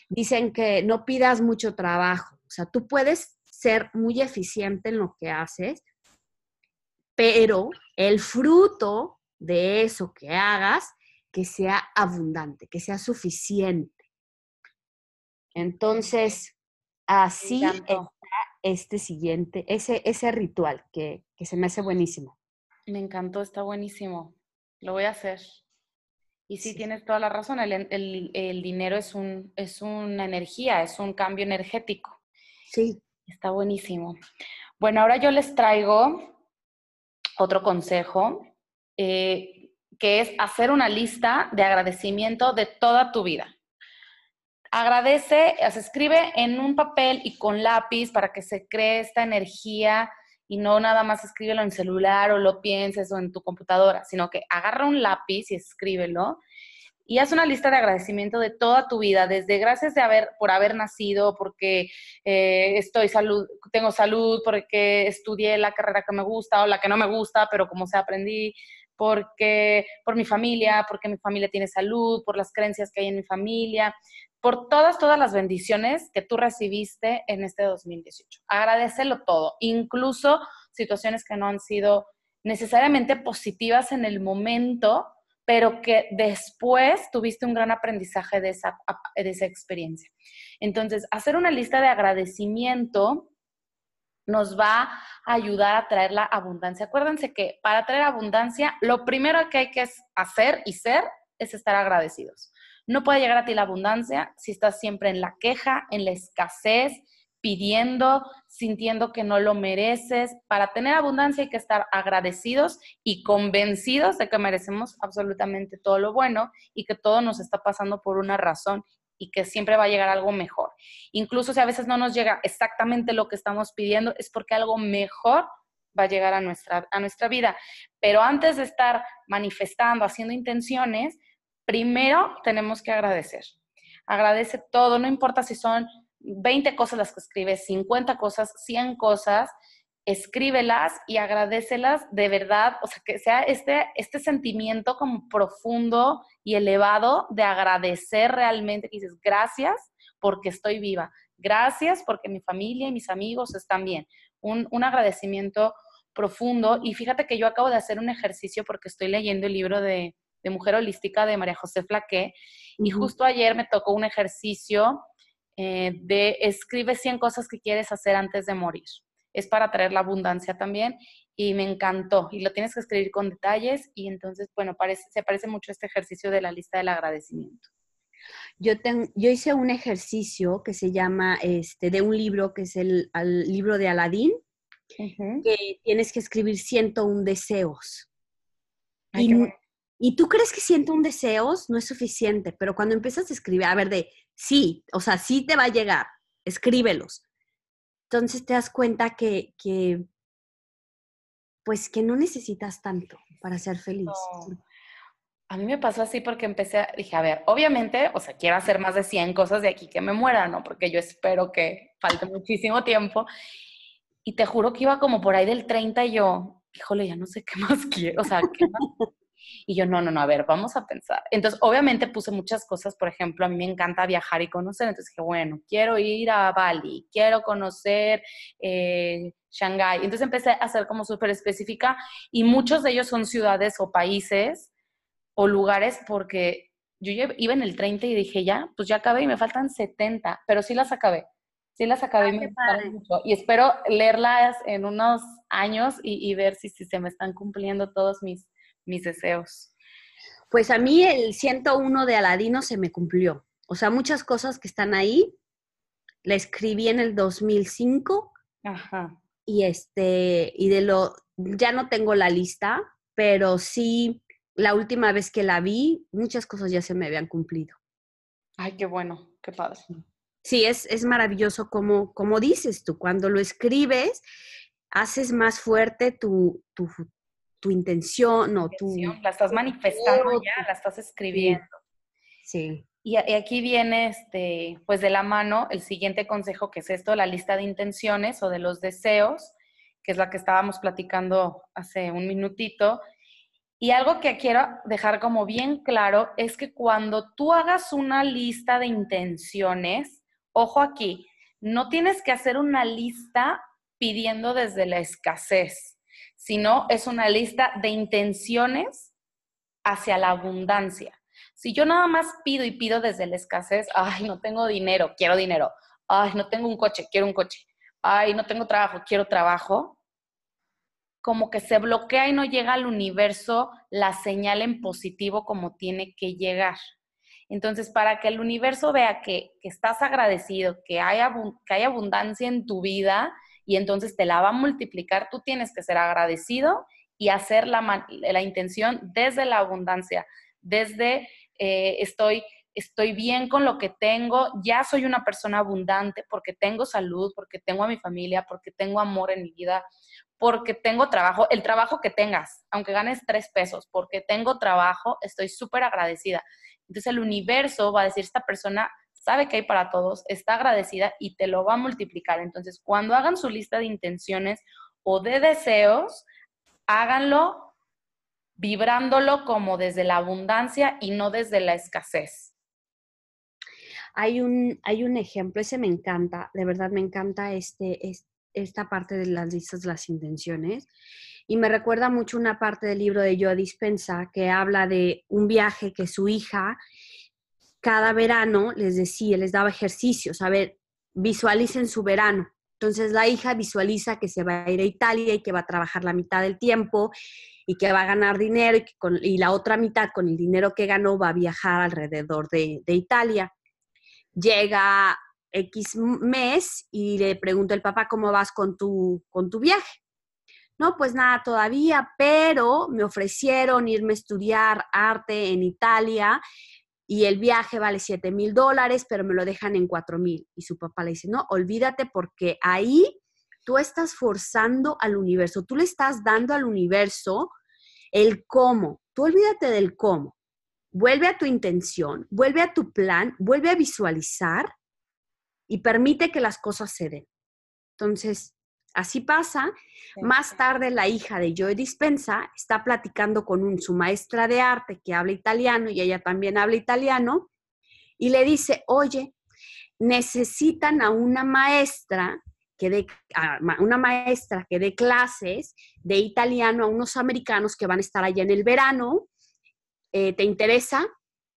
Dicen que no pidas mucho trabajo, o sea, tú puedes ser muy eficiente en lo que haces, pero el fruto de eso que hagas, que sea abundante, que sea suficiente. Entonces, así está este siguiente, ese, ese ritual que, que se me hace buenísimo. Me encantó, está buenísimo. Lo voy a hacer. Y sí, tienes toda la razón, el, dinero es, un, es una energía, es un cambio energético. Sí. Está buenísimo. Bueno, ahora yo les traigo otro consejo, eh, que es hacer una lista de agradecimiento de toda tu vida. Agradece, se escribe en un papel y con lápiz para que se cree esta energía y no nada más escríbelo en celular o lo pienses o en tu computadora, sino que agarra un lápiz y escríbelo y haz una lista de agradecimiento de toda tu vida, desde gracias de haber, por haber nacido, porque eh, estoy salud, tengo salud, porque estudié la carrera que me gusta o la que no me gusta, pero como se aprendí, porque por mi familia, porque mi familia tiene salud, por las creencias que hay en mi familia, por todas, todas las bendiciones que tú recibiste en este 2018. Agradecelo todo, incluso situaciones que no han sido necesariamente positivas en el momento, pero que después tuviste un gran aprendizaje de esa, de esa experiencia. Entonces, hacer una lista de agradecimiento nos va a ayudar a traer la abundancia. Acuérdense que para traer abundancia, lo primero que hay que hacer y ser es estar agradecidos. No puede llegar a ti la abundancia si estás siempre en la queja, en la escasez, pidiendo, sintiendo que no lo mereces. Para tener abundancia hay que estar agradecidos y convencidos de que merecemos absolutamente todo lo bueno y que todo nos está pasando por una razón y que siempre va a llegar algo mejor. Incluso si a veces no nos llega exactamente lo que estamos pidiendo, es porque algo mejor va a llegar a nuestra, a nuestra vida. Pero antes de estar manifestando, haciendo intenciones, primero tenemos que agradecer. Agradece todo, no importa si son 20 cosas las que escribes, 50 cosas, 100 cosas, escríbelas y agradecelas de verdad, o sea, que sea este, este sentimiento como profundo y elevado de agradecer realmente, que dices, gracias porque estoy viva, gracias porque mi familia y mis amigos están bien. Un, un agradecimiento profundo y fíjate que yo acabo de hacer un ejercicio porque estoy leyendo el libro de de Mujer Holística de María José Flaqué. Y justo ayer me tocó un ejercicio eh, de escribe 100 cosas que quieres hacer antes de morir. Es para traer la abundancia también y me encantó. Y lo tienes que escribir con detalles y entonces, bueno, parece, se parece mucho a este ejercicio de la lista del agradecimiento. Yo, yo hice un ejercicio que se llama, este, de un libro que es el, libro de Aladín, que tienes que escribir 101 deseos. y, y tú crees que siento un deseo, no es suficiente, pero cuando empiezas a escribir, a ver, de sí, o sea, sí te va a llegar, escríbelos. Entonces te das cuenta que, que pues que no necesitas tanto para ser feliz. A mí me pasó así porque empecé, dije, a ver, obviamente, o sea, quiero hacer más de 100 cosas de aquí que me muera, ¿no? Porque yo espero que falte muchísimo tiempo. Y te juro que iba como por ahí del 30 y yo, híjole, ya no sé qué más quiero, o sea, ¿qué más y yo, no, no, no, a ver, vamos a pensar. Entonces, obviamente puse muchas cosas, por ejemplo, a mí me encanta viajar y conocer, entonces dije, bueno, quiero ir a Bali, quiero conocer eh, Shanghái. Entonces empecé a ser como súper específica y muchos de ellos son ciudades o países o lugares porque yo iba en el 30 y dije, ya, pues ya acabé y me faltan 70, pero sí las acabé. Sí las acabé y me gustaron mucho. Y espero leerlas en unos años y, ver si, si se me están cumpliendo todos mis, mis deseos? Pues a mí el 101 de Aladino se me cumplió. O sea, muchas cosas que están ahí, la escribí en el 2005. Ajá. Y este, y de lo, ya no tengo la lista, pero sí, la última vez que la vi, muchas cosas ya se me habían cumplido. Ay, qué bueno, qué padre. Sí, es, es maravilloso como, como dices tú, cuando lo escribes, haces más fuerte tu, tu, tu intención no tu... La estás manifestando ya, la estás escribiendo. Sí. Y, aquí viene, este, pues de la mano, el siguiente consejo, que es esto, la lista de intenciones o de los deseos, que es la que estábamos platicando hace un minutito. Y algo que quiero dejar como bien claro es que cuando tú hagas una lista de intenciones, ojo aquí, no tienes que hacer una lista pidiendo desde la escasez, sino es una lista de intenciones hacia la abundancia. Si yo nada más pido y pido desde la escasez, ay, no tengo dinero, quiero dinero, ay, no tengo un coche, quiero un coche, ay, no tengo trabajo, quiero trabajo, como que se bloquea y no llega al universo la señal en positivo como tiene que llegar. Entonces, para que el universo vea que, estás agradecido, que hay, que hay abundancia en tu vida y entonces te la va a multiplicar, tú tienes que ser agradecido y hacer la, la intención desde la abundancia, desde eh, estoy, estoy bien con lo que tengo, ya soy una persona abundante porque tengo salud, porque tengo a mi familia, porque tengo amor en mi vida, porque tengo trabajo, el trabajo que tengas, aunque ganes tres pesos, porque tengo trabajo, estoy súper agradecida. Entonces el universo va a decir, esta persona sabe que hay para todos, está agradecida y te lo va a multiplicar. Entonces, cuando hagan su lista de intenciones o de deseos, háganlo vibrándolo como desde la abundancia y no desde la escasez. Hay un, hay un ejemplo, ese me encanta, de verdad me encanta este, esta parte de las listas de las intenciones. Y me recuerda mucho una parte del libro de Joe Dispensa que habla de un viaje que su hija cada verano les decía, les daba ejercicios, a ver, visualicen su verano. Entonces la hija visualiza que se va a ir a Italia y que va a trabajar la mitad del tiempo y que va a ganar dinero y, la otra mitad con el dinero que ganó va a viajar alrededor de, Italia. Llega X mes y le pregunta el papá cómo vas con tu, con tu viaje. No, pues nada todavía, pero me ofrecieron irme a estudiar arte en Italia y el viaje vale 7 mil dólares, pero me lo dejan en 4 mil. Y su papá le dice, no, olvídate porque ahí tú estás forzando al universo, tú le estás dando al universo el cómo. Tú olvídate del cómo. Vuelve a tu intención, vuelve a tu plan, vuelve a visualizar y permite que las cosas se den. Entonces, así pasa. Más tarde, la hija de Joe Dispensa está platicando con su maestra de arte que habla italiano y ella también habla italiano y le dice, oye, necesitan a una maestra que dé, una maestra que dé clases de italiano a unos americanos que van a estar allá en el verano. Eh, ¿Te interesa?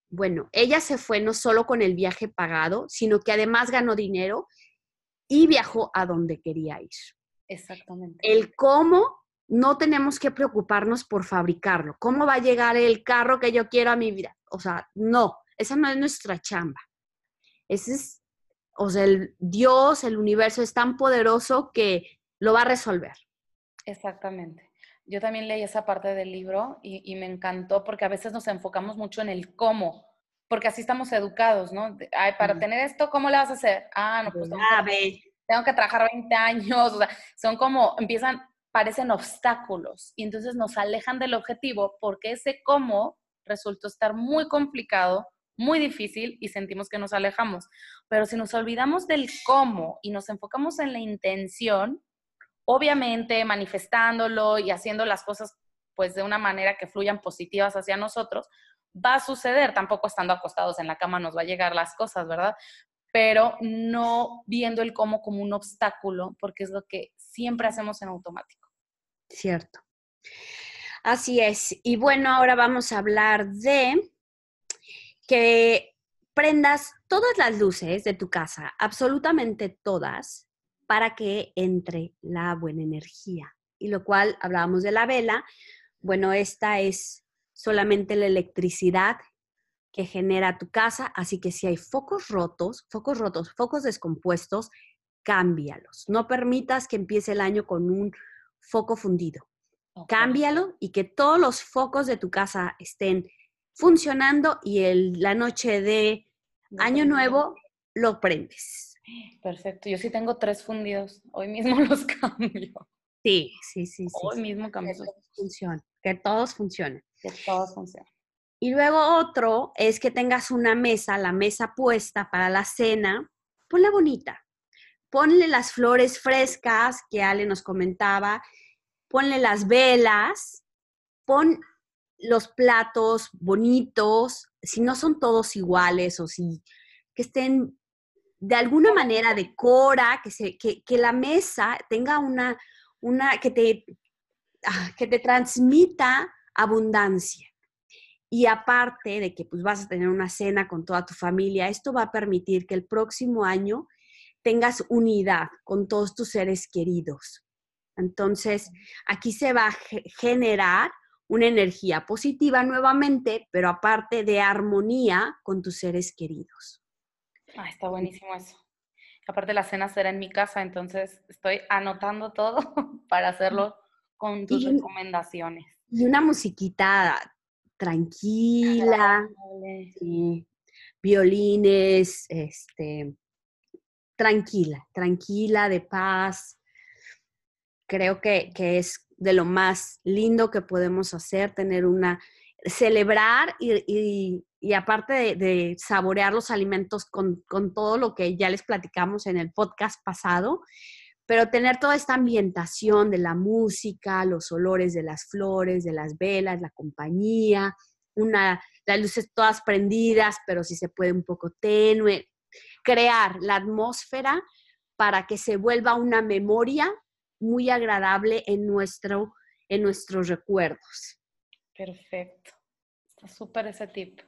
Bueno, ella se fue no solo con el viaje pagado, sino que además ganó dinero y viajó a donde quería ir. Exactamente. El cómo no tenemos que preocuparnos por fabricarlo. ¿Cómo va a llegar el carro que yo quiero a mi vida? O sea, no, esa no es nuestra chamba. Ese es o sea, el Dios, el universo es tan poderoso que lo va a resolver. Exactamente. Yo también leí esa parte del libro y, me encantó porque a veces nos enfocamos mucho en el cómo, porque así estamos educados, ¿no? Ay, para tener esto, ¿cómo le vas a hacer? Ah, no, pues que, tengo que trabajar 20 años, o sea, son como, empiezan, parecen obstáculos y entonces nos alejan del objetivo porque ese cómo resultó estar muy complicado, muy difícil y sentimos que nos alejamos. Pero si nos olvidamos del cómo y nos enfocamos en la intención, obviamente manifestándolo y haciendo las cosas pues de una manera que fluyan positivas hacia nosotros, va a suceder, tampoco estando acostados en la cama nos va a llegar las cosas, ¿verdad? Pero no viendo el cómo como un obstáculo, porque es lo que siempre hacemos en automático. Cierto. Así es. Y bueno, ahora vamos a hablar de que prendas todas las luces de tu casa, absolutamente todas, para que entre la buena energía. Y lo cual hablábamos de la vela, bueno, esta es solamente la electricidad que genera tu casa, así que si hay focos rotos, focos rotos, focos descompuestos, cámbialos. No permitas que empiece el año con un foco fundido. Cámbialo y que todos los focos de tu casa estén funcionando y el, la noche de Año nuevo, lo prendes. Perfecto. Yo sí tengo tres fundidos. Hoy mismo los cambio. Sí, sí, sí. sí Hoy mismo cambio. Que todos funcionen. Que todos funcionen. Que todos funcionen. Y luego otro es que tengas una mesa, la mesa puesta para la cena. Ponla bonita. Ponle las flores frescas que Ale nos comentaba. Ponle las velas. Pon los platos bonitos. Si no son todos iguales o si que estén de alguna manera decora, que, se, que, que la mesa tenga una, una que, te, ah, que te transmita abundancia. Y aparte de que pues vas a tener una cena con toda tu familia, esto va a permitir que el próximo año tengas unidad con todos tus seres queridos. Entonces, aquí se va a generar una energía positiva nuevamente, pero aparte de armonía con tus seres queridos. Ah, está buenísimo eso. Aparte la cena será en mi casa, entonces estoy anotando todo para hacerlo con tus recomendaciones. Y una musiquita tranquila, violines, este, tranquila, tranquila, de paz. Creo que, es de lo más lindo que podemos hacer, tener una, celebrar y, aparte de, saborear los alimentos con, con, todo lo que ya les platicamos en el podcast pasado, pero tener toda esta ambientación de la música, los olores de las flores, de las velas, la compañía, una, las luces todas prendidas, pero si se puede un poco tenue, crear la atmósfera para que se vuelva una memoria muy agradable en, nuestro, en nuestros recuerdos. Perfecto. Está súper ese tip.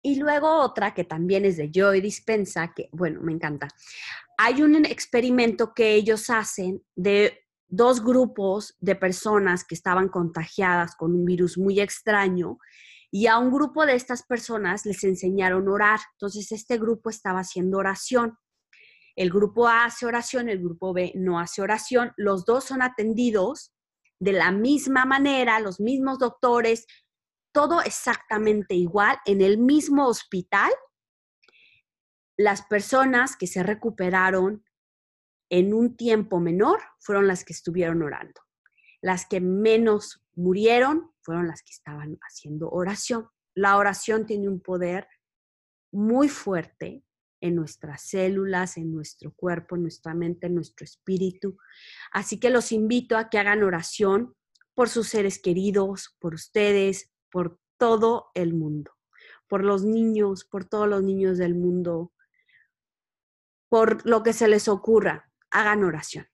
Y luego otra que también es de Joy Dispensa, que bueno, me encanta. Hay un experimento que ellos hacen de dos grupos de personas que estaban contagiadas con un virus muy extraño y a un grupo de estas personas les enseñaron a orar. Entonces este grupo estaba haciendo oración. El grupo A hace oración, el grupo B no hace oración. Los dos son atendidos de la misma manera, los mismos doctores, todo exactamente igual en el mismo hospital. Las personas que se recuperaron en un tiempo menor fueron las que estuvieron orando. Las que menos murieron fueron las que estaban haciendo oración. La oración tiene un poder muy fuerte en nuestras células, en nuestro cuerpo, en nuestra mente, en nuestro espíritu. Así que los invito a que hagan oración por sus seres queridos, por ustedes, por todo el mundo, por los niños, por todos los niños del mundo, por lo que se les ocurra, hagan oración.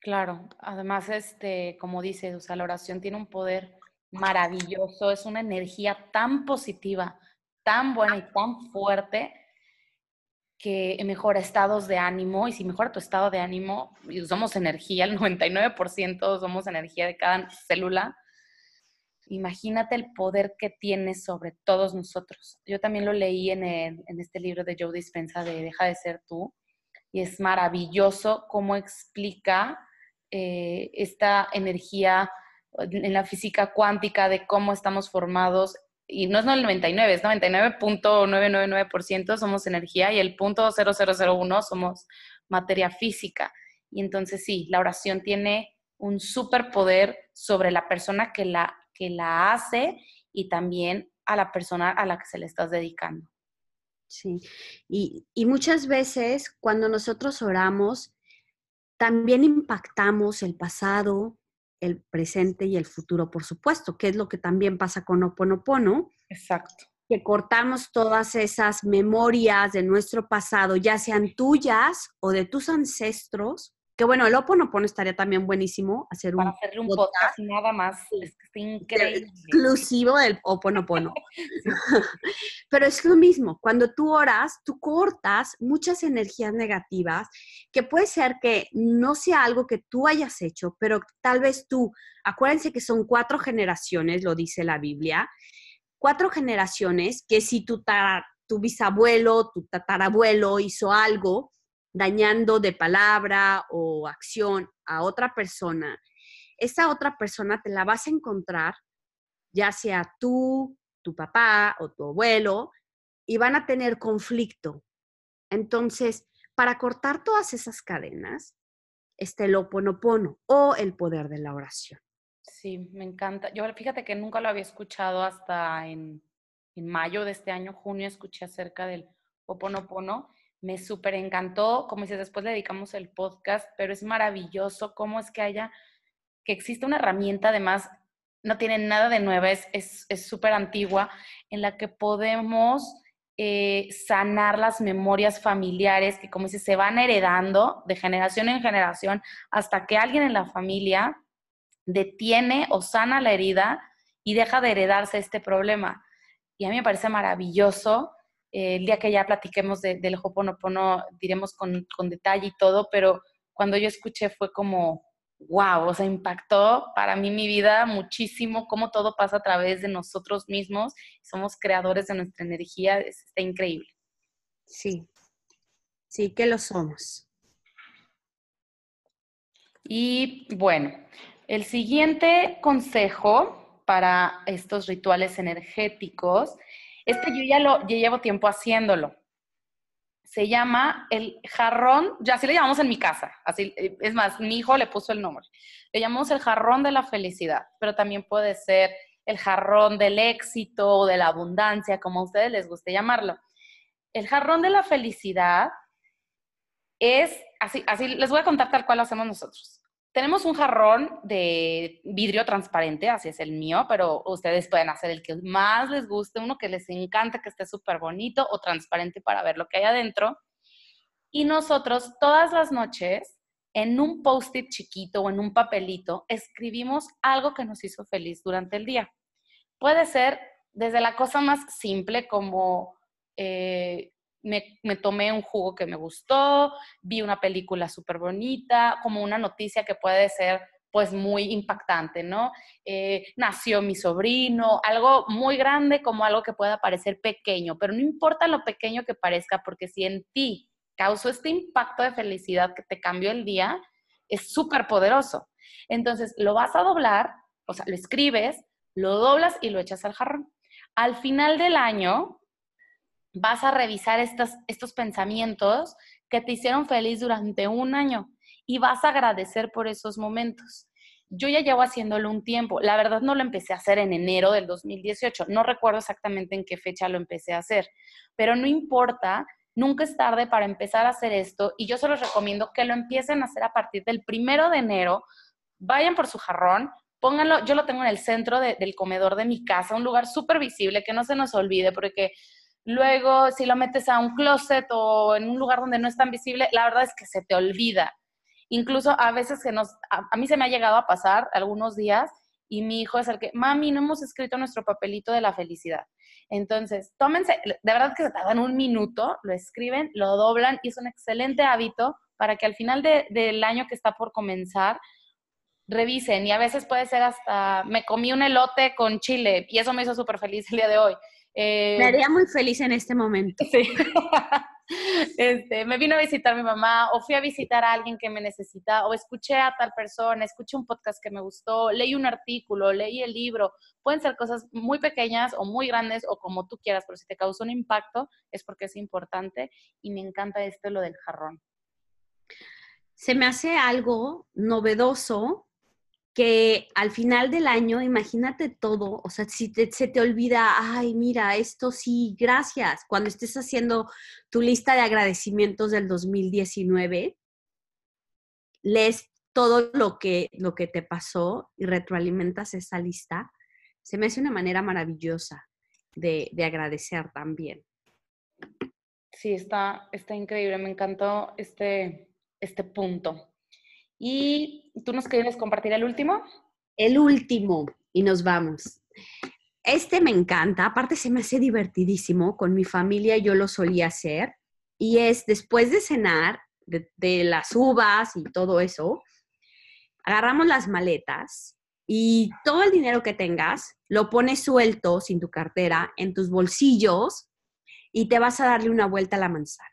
Claro, además, este, como dices, o sea, la oración tiene un poder maravilloso, es una energía tan positiva, tan buena y tan fuerte que mejora estados de ánimo y si mejora tu estado de ánimo, somos energía, el 99% somos energía de cada célula, Imagínate el poder que tiene sobre todos nosotros. Yo también lo leí en, este libro de Joe Dispensa de Deja de ser tú y es maravilloso cómo explica eh, esta energía en la física cuántica de cómo estamos formados. Y no es el 99, es 99.999% somos energía y el punto 0001 somos materia física. Y entonces sí, la oración tiene un superpoder sobre la persona que la que la hace y también a la persona a la que se le estás dedicando. Sí, y, muchas veces cuando nosotros oramos, también impactamos el pasado, el presente y el futuro, por supuesto, que es lo que también pasa con Oponopono. Exacto. Que cortamos todas esas memorias de nuestro pasado, ya sean tuyas o de tus ancestros, que bueno, el Oponopono estaría también buenísimo hacer un, hacerle un podcast, nada más. Es increíble. Exclusivo del Oponopono. Pero es lo mismo, cuando tú oras, tú cortas muchas energías negativas, que puede ser que no sea algo que tú hayas hecho, pero tal vez tú, acuérdense que son cuatro generaciones, lo dice la Biblia, cuatro generaciones que si tu, tu bisabuelo, tu tatarabuelo hizo algo, dañando de palabra o acción a otra persona, esa otra persona te la vas a encontrar, ya sea tú, tu papá o tu abuelo, y van a tener conflicto. Entonces, para cortar todas esas cadenas, está el oponopono o el poder de la oración. Sí, me encanta. Yo fíjate que nunca lo había escuchado hasta en, mayo de este año, junio, escuché acerca del oponopono. Me súper encantó. Como dices, después le dedicamos el podcast, pero es maravilloso cómo es que haya, que existe una herramienta, además, no tiene nada de nueva, es súper es, antigua, en la que podemos eh, sanar las memorias familiares que, como dices, se van heredando de generación en generación hasta que alguien en la familia detiene o sana la herida y deja de heredarse este problema. Y a mí me parece maravilloso. Eh, el día que ya platiquemos del Hoponopono, diremos con, con detalle y todo, pero cuando yo escuché fue como, wow, o sea, impactó para mí mi vida muchísimo, cómo todo pasa a través de nosotros mismos, somos creadores de nuestra energía, está increíble. Sí, sí que lo somos. Y bueno, el siguiente consejo para estos rituales energéticos es que yo ya lo llevo tiempo haciéndolo se llama el jarrón, ya así le llamamos en mi casa, así, es más, mi hijo le puso el nombre. Le llamamos el jarrón de la felicidad, pero también puede ser el jarrón del éxito o de la abundancia, como a ustedes les guste llamarlo. El jarrón de la felicidad es, así, así les voy a contar tal cual lo hacemos nosotros. Tenemos un jarrón de vidrio transparente, así es el mío, pero ustedes pueden hacer el que más les guste, uno que les encanta, que esté súper bonito o transparente para ver lo que hay adentro. Y nosotros todas las noches, en un post-it chiquito o en un papelito, escribimos algo que nos hizo feliz durante el día. Puede ser desde la cosa más simple como eh, me, tomé un jugo que me gustó, vi una película súper bonita, como una noticia que puede ser pues muy impactante, ¿no? Eh, nació mi sobrino, algo muy grande como algo que pueda parecer pequeño, pero no importa lo pequeño que parezca, porque si en ti causó este impacto de felicidad que te cambió el día, es súper poderoso. Entonces, lo vas a doblar, o sea, lo escribes, lo doblas y lo echas al jarrón. Al final del año, vas a revisar estos pensamientos que te hicieron feliz durante un año y vas a agradecer por esos momentos. Yo ya llevo haciéndolo un tiempo. La verdad no lo empecé a hacer en enero del 2018. No recuerdo exactamente en qué fecha lo empecé a hacer, pero no importa. Nunca es tarde para empezar a hacer esto y yo se los recomiendo que lo empiecen a hacer a partir del primero de enero. Vayan por su jarrón, pónganlo, yo lo tengo en el centro del comedor de mi casa, un lugar súper visible, que no se nos olvide, porque Luego, si lo metes a un closet o en un lugar donde no es tan visible, la verdad es que se te olvida. Incluso a veces que nos, a, mí se me ha llegado a pasar algunos días y mi hijo es el que, mami, no hemos escrito nuestro papelito de la felicidad. Entonces, tómense, de verdad que se tardan un minuto, lo escriben, lo doblan y es un excelente hábito para que al final del año que está por comenzar, revisen y a veces puede ser hasta, me comí un elote con chile y eso me hizo súper feliz el día de hoy. Eh, me haría muy feliz en este momento. Sí. Este, me vino a visitar mi mamá o fui a visitar a alguien que me necesita o escuché a tal persona, escuché un podcast que me gustó, leí un artículo, leí el libro. Pueden ser cosas muy pequeñas o muy grandes o como tú quieras, pero si te causó un impacto es porque es importante y me encanta esto lo del jarrón. Se me hace algo novedoso que al final del año, imagínate todo, o sea, si se te olvida, ay, mira, esto sí, gracias, cuando estés haciendo tu lista de agradecimientos del 2019, lees todo lo que, lo que te pasó y retroalimentas esa lista, se me hace una manera maravillosa de, de agradecer también. Sí, está, está increíble, me encantó este, este punto. ¿Y tú nos quieres compartir el último? El último, y nos vamos. Este me encanta, aparte se me hace divertidísimo, con mi familia yo lo solía hacer, y es después de cenar, de, las uvas y todo eso, agarramos las maletas y todo el dinero que tengas lo pones suelto, sin tu cartera, en tus bolsillos y te vas a darle una vuelta a la manzana.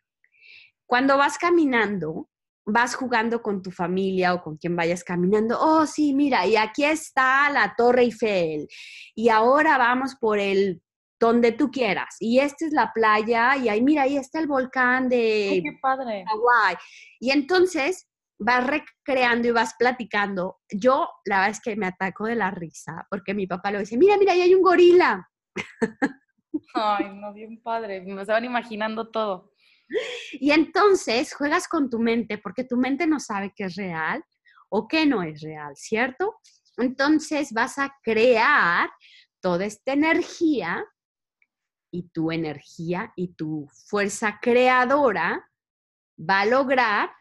Cuando vas caminando, vas jugando con tu familia o con quien vayas caminando, oh, sí, mira, y aquí está la Torre Eiffel, y ahora vamos por el donde tú quieras. Y esta es la playa y ahí, mira, ahí está el volcán de qué padre. Hawái. Y entonces vas recreando y vas platicando. Yo, la verdad es que me ataco de la risa, porque mi papá lo dice, mira, mira, ahí hay un gorila. Ay, no, bien padre, me estaban imaginando todo. Y entonces juegas con tu mente, porque tu mente no sabe qué es real o qué no es real, ¿cierto? Entonces vas a crear toda esta energía y tu energía y tu fuerza creadora va a lograr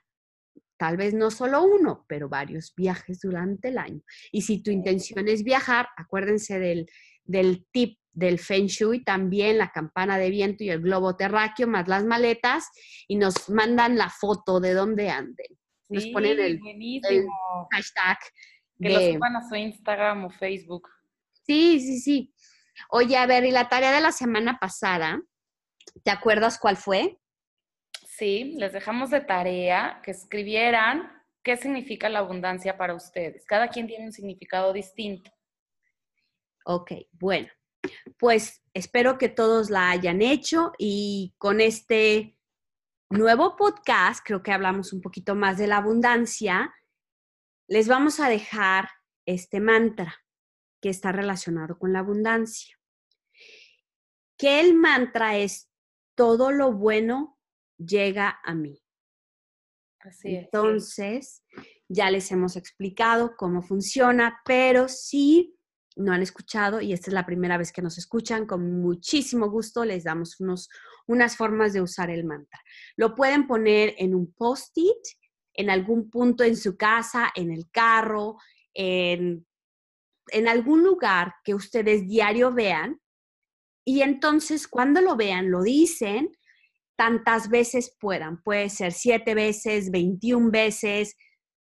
tal vez no solo uno, pero varios viajes durante el año. Y si tu intención es viajar, acuérdense del, del tip del Feng Shui, también la campana de viento y el globo terráqueo, más las maletas, y nos mandan la foto de dónde anden. Nos ponen el, hashtag. Que lo suban a su Instagram o Facebook. Sí, sí, sí. Oye, a ver, y la tarea de la semana pasada, ¿te acuerdas cuál fue? Sí, les dejamos de tarea que escribieran qué significa la abundancia para ustedes. Cada quien tiene un significado distinto. Ok, bueno, pues espero que todos la hayan hecho y con este nuevo podcast, creo que hablamos un poquito más de la abundancia, les vamos a dejar este mantra que está relacionado con la abundancia. Que el mantra es todo lo bueno llega a mí. Así es. Entonces, ya les hemos explicado cómo funciona, pero si no han escuchado y esta es la primera vez que nos escuchan, con muchísimo gusto les damos unos, unas formas de usar el mantra. Lo pueden poner en un post-it, en algún punto en su casa, en el carro, en en algún lugar que ustedes diario vean y entonces cuando lo vean lo dicen tantas veces puedan. Puede ser siete veces, 21 veces,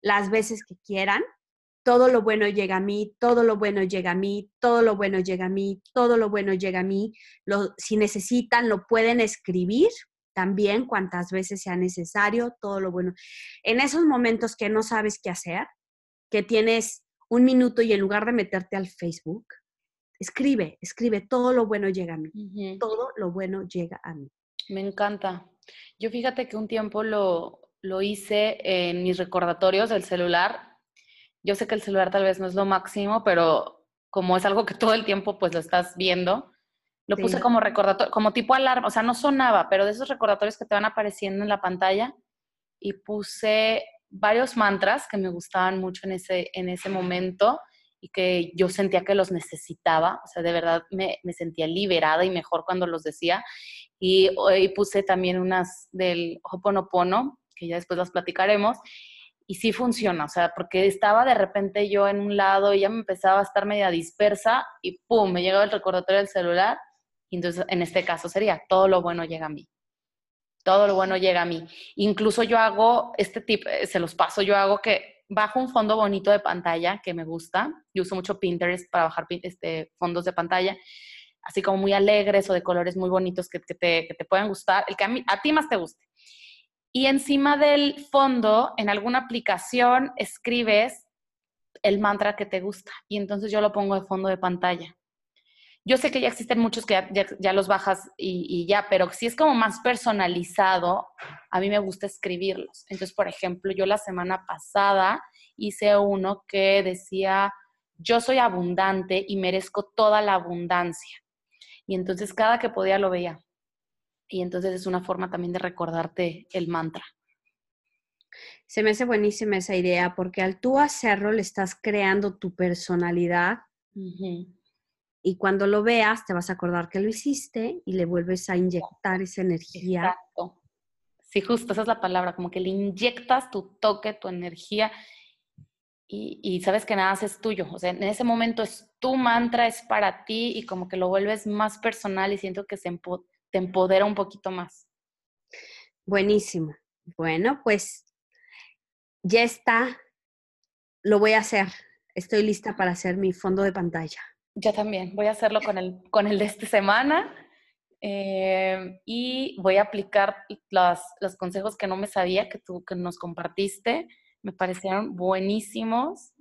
las veces que quieran. Todo lo bueno llega a mí, todo lo bueno llega a mí, todo lo bueno llega a mí, todo lo bueno llega a mí. Lo, si necesitan, lo pueden escribir también cuantas veces sea necesario, todo lo bueno. En esos momentos que no sabes qué hacer, que tienes un minuto y en lugar de meterte al Facebook, escribe, escribe, todo lo bueno llega a mí, todo lo bueno llega a mí. Me encanta. Yo fíjate que un tiempo lo, lo hice en mis recordatorios del celular. Yo sé que el celular tal vez no es lo máximo, pero como es algo que todo el tiempo pues lo estás viendo, lo puse como recordatorio, como tipo alarma, o sea, no sonaba, pero de esos recordatorios que te van apareciendo en la pantalla y puse varios mantras que me gustaban mucho en ese, en ese momento y que yo sentía que los necesitaba, o sea, de verdad me, me sentía liberada y mejor cuando los decía. Y, hoy puse también unas del Hoponopono, que ya después las platicaremos, y sí funciona, o sea, porque estaba de repente yo en un lado y ya me empezaba a estar media dispersa y pum, me llegaba el recordatorio del celular, y entonces en este caso sería, todo lo bueno llega a mí todo lo bueno llega a mí. Incluso yo hago este tip, eh, se los paso, yo hago que bajo un fondo bonito de pantalla que me gusta. Yo uso mucho Pinterest para bajar este, fondos de pantalla, así como muy alegres o de colores muy bonitos que, te, puedan gustar, el que a, a ti más te guste. Y encima del fondo, en alguna aplicación, escribes el mantra que te gusta. Y entonces yo lo pongo de fondo de pantalla. Yo sé que ya existen muchos que ya, los bajas y, ya, pero si es como más personalizado, a mí me gusta escribirlos. Entonces, por ejemplo, yo la semana pasada hice uno que decía, yo soy abundante y merezco toda la abundancia. Y entonces cada que podía lo veía. Y entonces es una forma también de recordarte el mantra. Se me hace buenísima esa idea porque al tú hacerlo le estás creando tu personalidad y cuando lo veas te vas a acordar que lo hiciste y le vuelves a inyectar esa energía. Exacto. Sí, justo, esa es la palabra, como que le inyectas tu toque, tu energía y, sabes que nada es tuyo. O sea, en ese momento es tu mantra, es para ti y como que lo vuelves más personal y siento que se te empodera un poquito más. Buenísimo. Bueno, pues ya está. Lo voy a hacer. Estoy lista para hacer mi fondo de pantalla. Yo también, voy a hacerlo con el, con el de esta semana eh, y voy a aplicar los consejos que no me sabía que tú que nos compartiste. Me parecieron buenísimos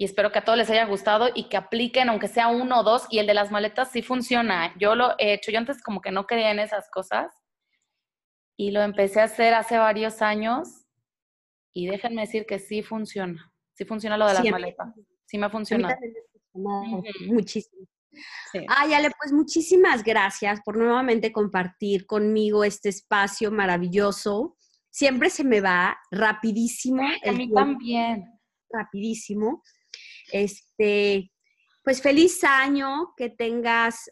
y espero que a todos les haya gustado y que apliquen, aunque sea uno o dos, y el de las maletas sí funciona. Yo lo he hecho, yo antes como que no creía en esas cosas y lo empecé a hacer hace varios años y déjenme decir que sí funciona, sí funciona lo de las maletas, sí me ha funcionado. Muchísimo. Ay, Ale, pues muchísimas gracias por nuevamente compartir conmigo este espacio maravilloso. Siempre se me va rapidísimo. a mí también. Rapidísimo. Este, pues feliz año, que tengas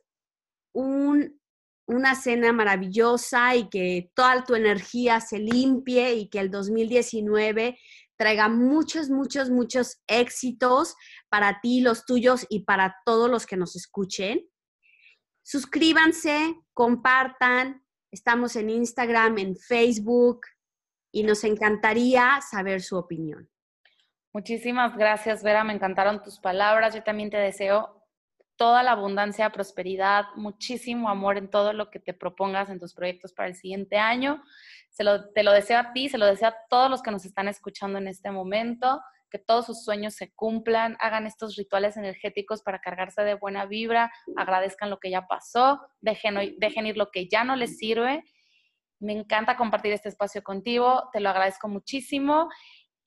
un, una cena maravillosa y que toda tu energía se limpie y que el 2019 traiga muchos, muchos, muchos éxitos para ti, los tuyos y para todos los que nos escuchen. Suscríbanse, compartan, estamos en Instagram, en Facebook y nos encantaría saber su opinión. Muchísimas gracias, Vera. Me encantaron tus palabras. Yo también te deseo toda la abundancia, prosperidad, muchísimo amor en todo lo que te propongas en tus proyectos para el siguiente año. Se lo, te lo deseo a ti, se lo deseo a todos los que nos están escuchando en este momento, que todos sus sueños se cumplan, hagan estos rituales energéticos para cargarse de buena vibra, agradezcan lo que ya pasó, dejen, dejen ir lo que ya no les sirve. Me encanta compartir este espacio contigo, te lo agradezco muchísimo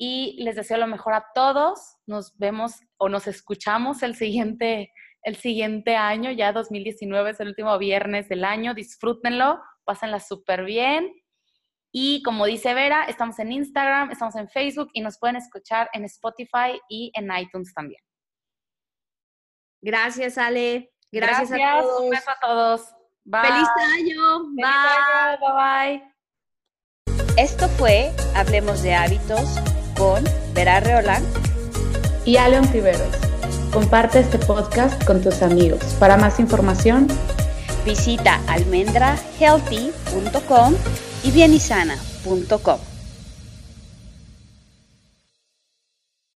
y les deseo lo mejor a todos. Nos vemos o nos escuchamos el siguiente, el siguiente año, ya 2019 es el último viernes del año. Disfrútenlo, pásenla súper bien. Y como dice Vera, estamos en Instagram, estamos en Facebook y nos pueden escuchar en Spotify y en iTunes también. Gracias, Ale. Gracias, a todos. Un beso a todos. Bye. Feliz año. Feliz bye. Año. Bye bye. Esto fue Hablemos de Hábitos con Vera Reolán y Aleon Tiberos. Comparte este podcast con tus amigos. Para más información, visita almendrahealthy.com y bienisana.com.